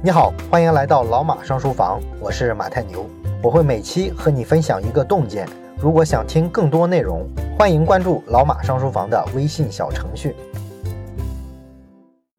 你好，欢迎来到老马上书房，我是马太牛，我会每期和你分享一个洞见。如果想听更多内容，欢迎关注老马上书房的微信小程序。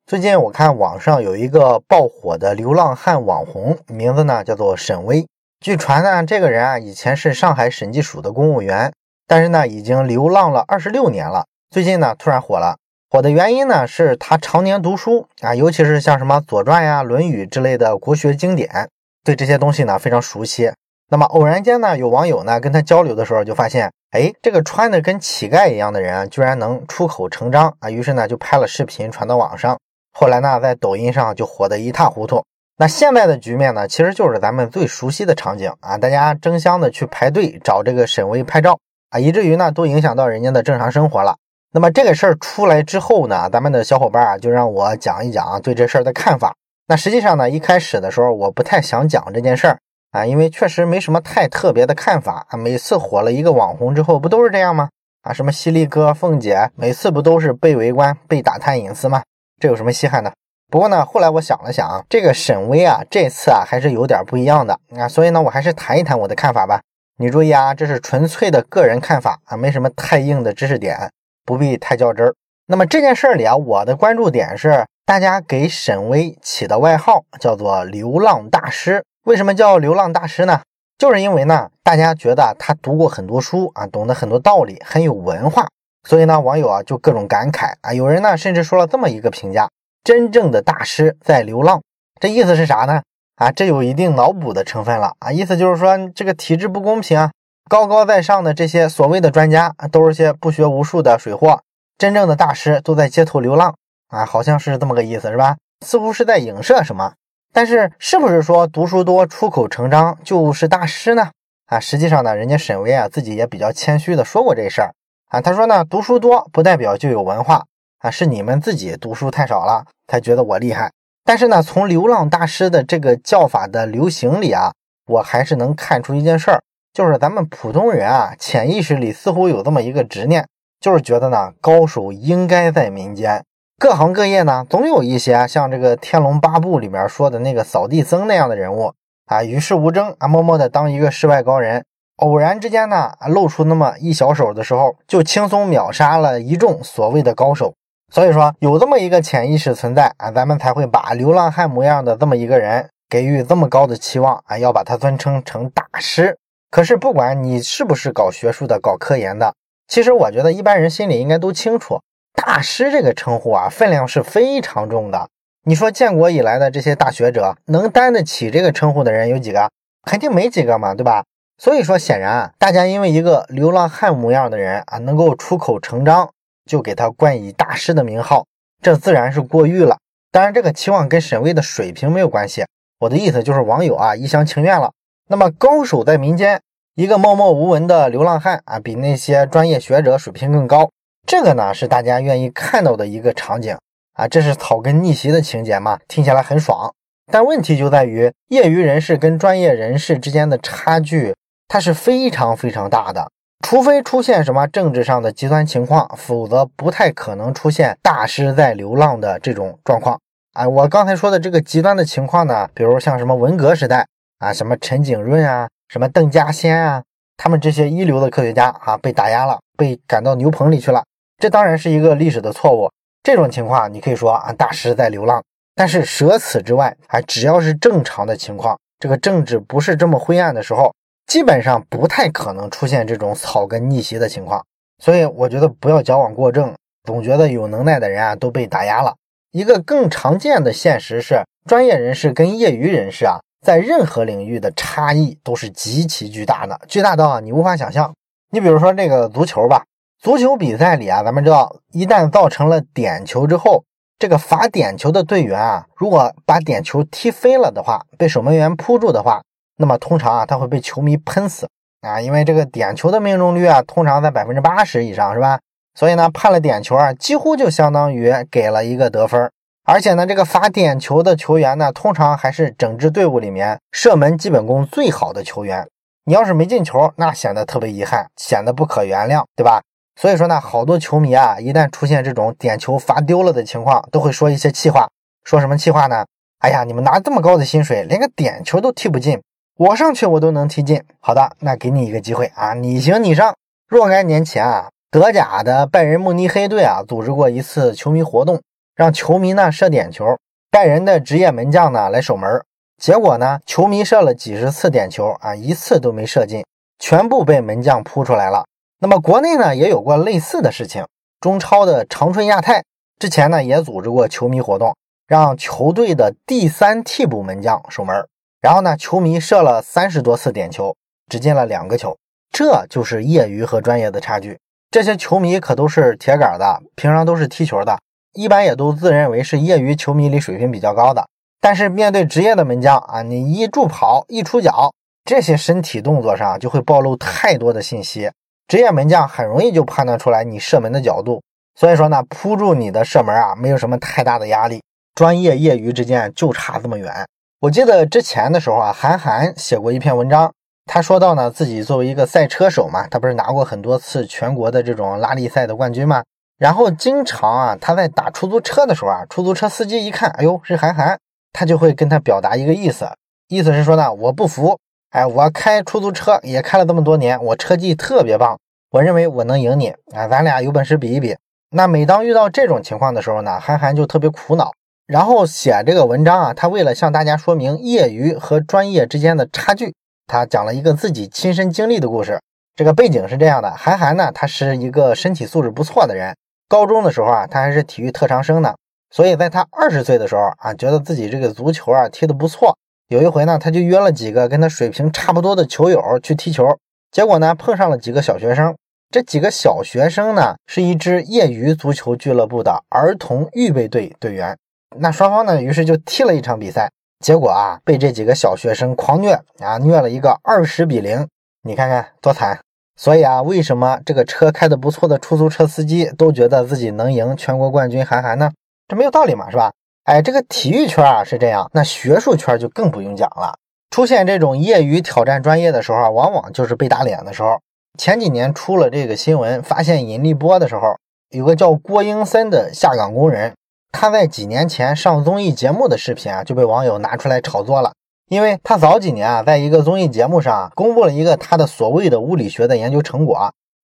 最近我看网上有一个爆火的流浪汉网红，名字呢叫做沈巍。据传呢，这个人啊以前是上海审计署的公务员，但是呢已经流浪了二十六年了。最近呢突然火了。火的原因呢，是他常年读书啊，尤其是像什么《左传》呀、《论语》之类的国学经典，对这些东西呢非常熟悉。那么偶然间呢，有网友呢跟他交流的时候，就发现，哎，这个穿的跟乞丐一样的人，居然能出口成章啊！于是呢，就拍了视频传到网上。后来呢，在抖音上就火得一塌糊涂。那现在的局面呢，其实就是咱们最熟悉的场景啊，大家争相的去排队找这个沈巍拍照啊，以至于呢，都影响到人家的正常生活了。那么这个事儿出来之后呢，咱们的小伙伴啊就让我讲一讲对这事儿的看法。那实际上呢，一开始的时候我不太想讲这件事儿啊，因为确实没什么太特别的看法啊。每次火了一个网红之后，不都是这样吗？啊，什么犀利哥、凤姐，每次不都是被围观、被打探隐私吗？这有什么稀罕的？不过呢，后来我想了想，这个沈巍啊，这次啊还是有点不一样的啊，所以呢，我还是谈一谈我的看法吧。你注意啊，这是纯粹的个人看法啊，没什么太硬的知识点。不必太较真儿。那么这件事儿里啊，我的关注点是，大家给沈巍起的外号叫做“流浪大师”。为什么叫流浪大师呢？就是因为呢，大家觉得他读过很多书啊，懂得很多道理，很有文化。所以呢，网友啊就各种感慨啊。有人呢甚至说了这么一个评价：真正的大师在流浪。这意思是啥呢？啊，这有一定脑补的成分了啊。意思就是说，这个体制不公平啊。高高在上的这些所谓的专家都是些不学无术的水货，真正的大师都在街头流浪啊，好像是这么个意思，是吧？似乎是在影射什么。但是，是不是说读书多、出口成章就是大师呢？啊，实际上呢，人家沈巍啊自己也比较谦虚的说过这事儿啊，他说呢，读书多不代表就有文化啊，是你们自己读书太少了，才觉得我厉害。但是呢，从流浪大师的这个叫法的流行里啊，我还是能看出一件事儿。就是咱们普通人啊，潜意识里似乎有这么一个执念，就是觉得呢，高手应该在民间，各行各业呢，总有一些像这个《天龙八部》里面说的那个扫地僧那样的人物啊，与世无争啊，默默的当一个世外高人，偶然之间呢，露出那么一小手的时候，就轻松秒杀了一众所谓的高手。所以说，有这么一个潜意识存在啊，咱们才会把流浪汉模样的这么一个人给予这么高的期望啊，要把他尊称成大师。可是，不管你是不是搞学术的、搞科研的，其实我觉得一般人心里应该都清楚，大师这个称呼啊，分量是非常重的。你说建国以来的这些大学者，能担得起这个称呼的人有几个？肯定没几个嘛，对吧？所以说，显然大家因为一个流浪汉模样的人啊，能够出口成章，就给他冠以大师的名号，这自然是过誉了。当然，这个期望跟沈巍的水平没有关系。我的意思就是网友啊一厢情愿了。那么高手在民间，一个默默无闻的流浪汉啊，比那些专业学者水平更高。这个呢是大家愿意看到的一个场景啊，这是草根逆袭的情节嘛，听起来很爽。但问题就在于，业余人士跟专业人士之间的差距，它是非常非常大的。除非出现什么政治上的极端情况，否则不太可能出现大师在流浪的这种状况啊。我刚才说的这个极端的情况呢，比如像什么文革时代。啊，什么陈景润啊，什么邓稼先啊，他们这些一流的科学家啊，被打压了，被赶到牛棚里去了。这当然是一个历史的错误。这种情况，你可以说啊，大师在流浪。但是舍此之外，啊，只要是正常的情况，这个政治不是这么灰暗的时候，基本上不太可能出现这种草根逆袭的情况。所以，我觉得不要矫枉过正，总觉得有能耐的人啊都被打压了。一个更常见的现实是，专业人士跟业余人士啊。在任何领域的差异都是极其巨大的，巨大到你无法想象。你比如说这个足球吧，足球比赛里啊，咱们知道，一旦造成了点球之后，这个罚点球的队员啊，如果把点球踢飞了的话，被守门员扑住的话，那么通常啊他会被球迷喷死啊，因为这个点球的命中率啊通常在百分之八十以上，是吧？所以呢判了点球啊，几乎就相当于给了一个得分。而且呢，这个罚点球的球员呢，通常还是整支队伍里面射门基本功最好的球员。你要是没进球，那显得特别遗憾，显得不可原谅，对吧？所以说呢，好多球迷啊，一旦出现这种点球罚丢了的情况，都会说一些气话。说什么气话呢？哎呀，你们拿这么高的薪水，连个点球都踢不进，我上去我都能踢进。好的，那给你一个机会啊，你行你上。若干年前啊，德甲的拜仁慕尼黑队啊，组织过一次球迷活动，让球迷呢射点球，拜仁的职业门将呢来守门。结果呢，球迷射了几十次点球啊，一次都没射进，全部被门将扑出来了。那么国内呢也有过类似的事情，中超的长春亚泰之前呢也组织过球迷活动。让球队的第三替补门将守门，然后呢，球迷射了三十多次点球，只进了两个球，这就是业余和专业的差距。这些球迷可都是铁杆的，平常都是踢球的，一般也都自认为是业余球迷里水平比较高的。但是面对职业的门将啊，你一助跑一出脚，这些身体动作上就会暴露太多的信息，职业门将很容易就判断出来你射门的角度。所以说呢，扑住你的射门啊，没有什么太大的压力。专业业余之间就差这么远。我记得之前的时候啊，韩寒写过一篇文章，他说到呢，自己作为一个赛车手嘛，他不是拿过很多次全国的这种拉力赛的冠军吗？然后经常啊，他在打出租车的时候啊，出租车司机一看，哎呦是韩寒，他就会跟他表达一个意思，意思是说呢，我不服，哎，我开出租车也开了这么多年，我车技特别棒，我认为我能赢你啊，咱俩有本事比一比。那每当遇到这种情况的时候呢，韩寒就特别苦恼。然后写这个文章啊，他为了向大家说明业余和专业之间的差距，他讲了一个自己亲身经历的故事。这个背景是这样的：韩寒呢，他是一个身体素质不错的人，高中的时候啊，他还是体育特长生呢。所以在他二十岁的时候啊，觉得自己这个足球啊踢得不错。有一回呢，他就约了几个跟他水平差不多的球友去踢球，结果呢，碰上了几个小学生。这几个小学生呢，是一支业余足球俱乐部的儿童预备队队员。那双方呢，于是就踢了一场比赛，结果啊，被这几个小学生狂虐啊，虐了一个二十比零，你看看多惨。所以啊，为什么这个车开的不错的出租车司机都觉得自己能赢全国冠军韩寒呢？这没有道理嘛，是吧？哎，这个体育圈啊是这样，那学术圈就更不用讲了。出现这种业余挑战专业的时候啊，往往就是被打脸的时候。前几年出了这个新闻，发现引力波的时候，有个叫郭英森的下岗工人。他在几年前上综艺节目的视频啊，就被网友拿出来炒作了。因为他早几年啊，在一个综艺节目上公布了一个他的所谓的物理学的研究成果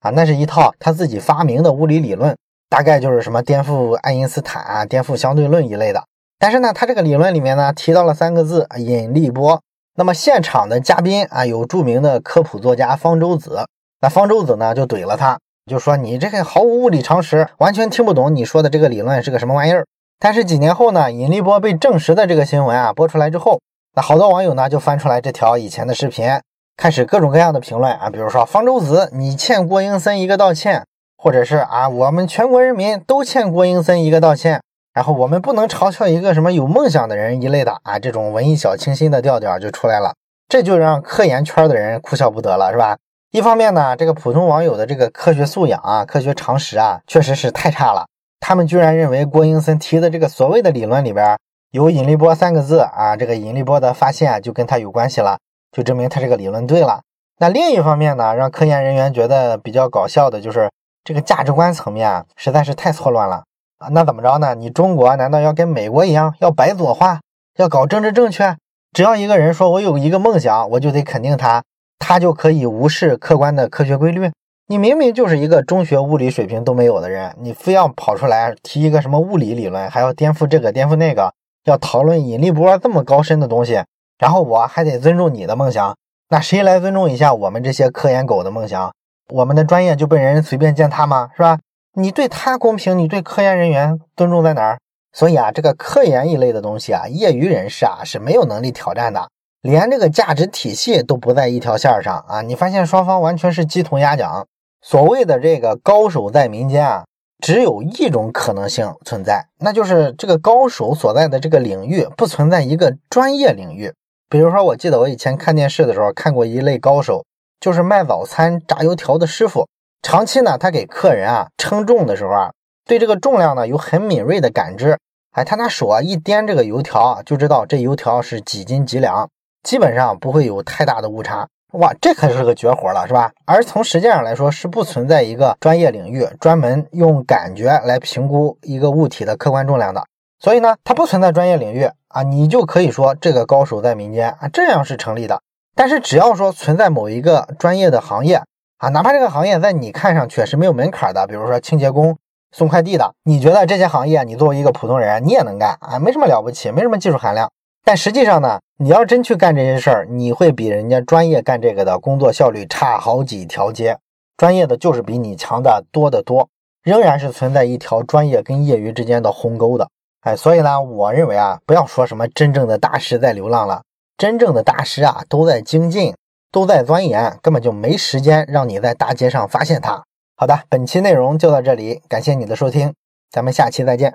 啊，那是一套他自己发明的物理理论，大概就是什么颠覆爱因斯坦啊、颠覆相对论一类的。但是呢，他这个理论里面呢，提到了三个字——引力波。那么现场的嘉宾啊，有著名的科普作家方舟子，那方舟子呢就怼了他，就说你这个毫无物理常识，完全听不懂你说的这个理论是个什么玩意儿。但是几年后呢，引力波被证实的这个新闻啊播出来之后，那好多网友呢就翻出来这条以前的视频，开始各种各样的评论啊，比如说方舟子，你欠郭英森一个道歉，或者是啊，我们全国人民都欠郭英森一个道歉，然后我们不能嘲笑一个什么有梦想的人一类的啊，这种文艺小清新的调调就出来了，这就让科研圈的人哭笑不得了，是吧？一方面呢，这个普通网友的这个科学素养啊、科学常识啊，确实是太差了。他们居然认为郭英森提的这个所谓的理论里边有引力波三个字啊，这个引力波的发现就跟他有关系了，就证明他这个理论对了。那另一方面呢，让科研人员觉得比较搞笑的就是这个价值观层面啊，实在是太错乱了啊。那怎么着呢？你中国难道要跟美国一样要白左化，要搞政治正确？只要一个人说我有一个梦想，我就得肯定他，他就可以无视客观的科学规律？你明明就是一个中学物理水平都没有的人，你非要跑出来提一个什么物理理论，还要颠覆这个颠覆那个，要讨论引力波这么高深的东西，然后我还得尊重你的梦想，那谁来尊重一下我们这些科研狗的梦想？我们的专业就被人随便践踏吗？是吧？你对他公平，你对科研人员尊重在哪儿？所以啊，这个科研一类的东西啊，业余人士啊是没有能力挑战的，连这个价值体系都不在一条线上啊！你发现双方完全是鸡同鸭讲。所谓的这个高手在民间啊，只有一种可能性存在，那就是这个高手所在的这个领域不存在一个专业领域。比如说，我记得我以前看电视的时候看过一类高手，就是卖早餐炸油条的师傅。长期呢，他给客人啊称重的时候啊，对这个重量呢有很敏锐的感知。哎，他拿手啊一掂这个油条啊，就知道这油条是几斤几两，基本上不会有太大的误差。哇，这可是个绝活了，是吧？而从实践上来说，是不存在一个专业领域专门用感觉来评估一个物体的客观重量的。所以呢，它不存在专业领域啊，你就可以说这个高手在民间啊，这样是成立的。但是只要说存在某一个专业的行业啊，哪怕这个行业在你看上去是没有门槛的，比如说清洁工、送快递的，你觉得这些行业你作为一个普通人你也能干啊，没什么了不起，没什么技术含量。但实际上呢，你要真去干这些事儿，你会比人家专业干这个的工作效率差好几条街。专业的就是比你强的多得多，仍然是存在一条专业跟业余之间的鸿沟的。哎，所以呢，我认为啊，不要说什么真正的大师在流浪了，真正的大师啊都在精进，都在钻研，根本就没时间让你在大街上发现他。好的，本期内容就到这里，感谢你的收听，咱们下期再见。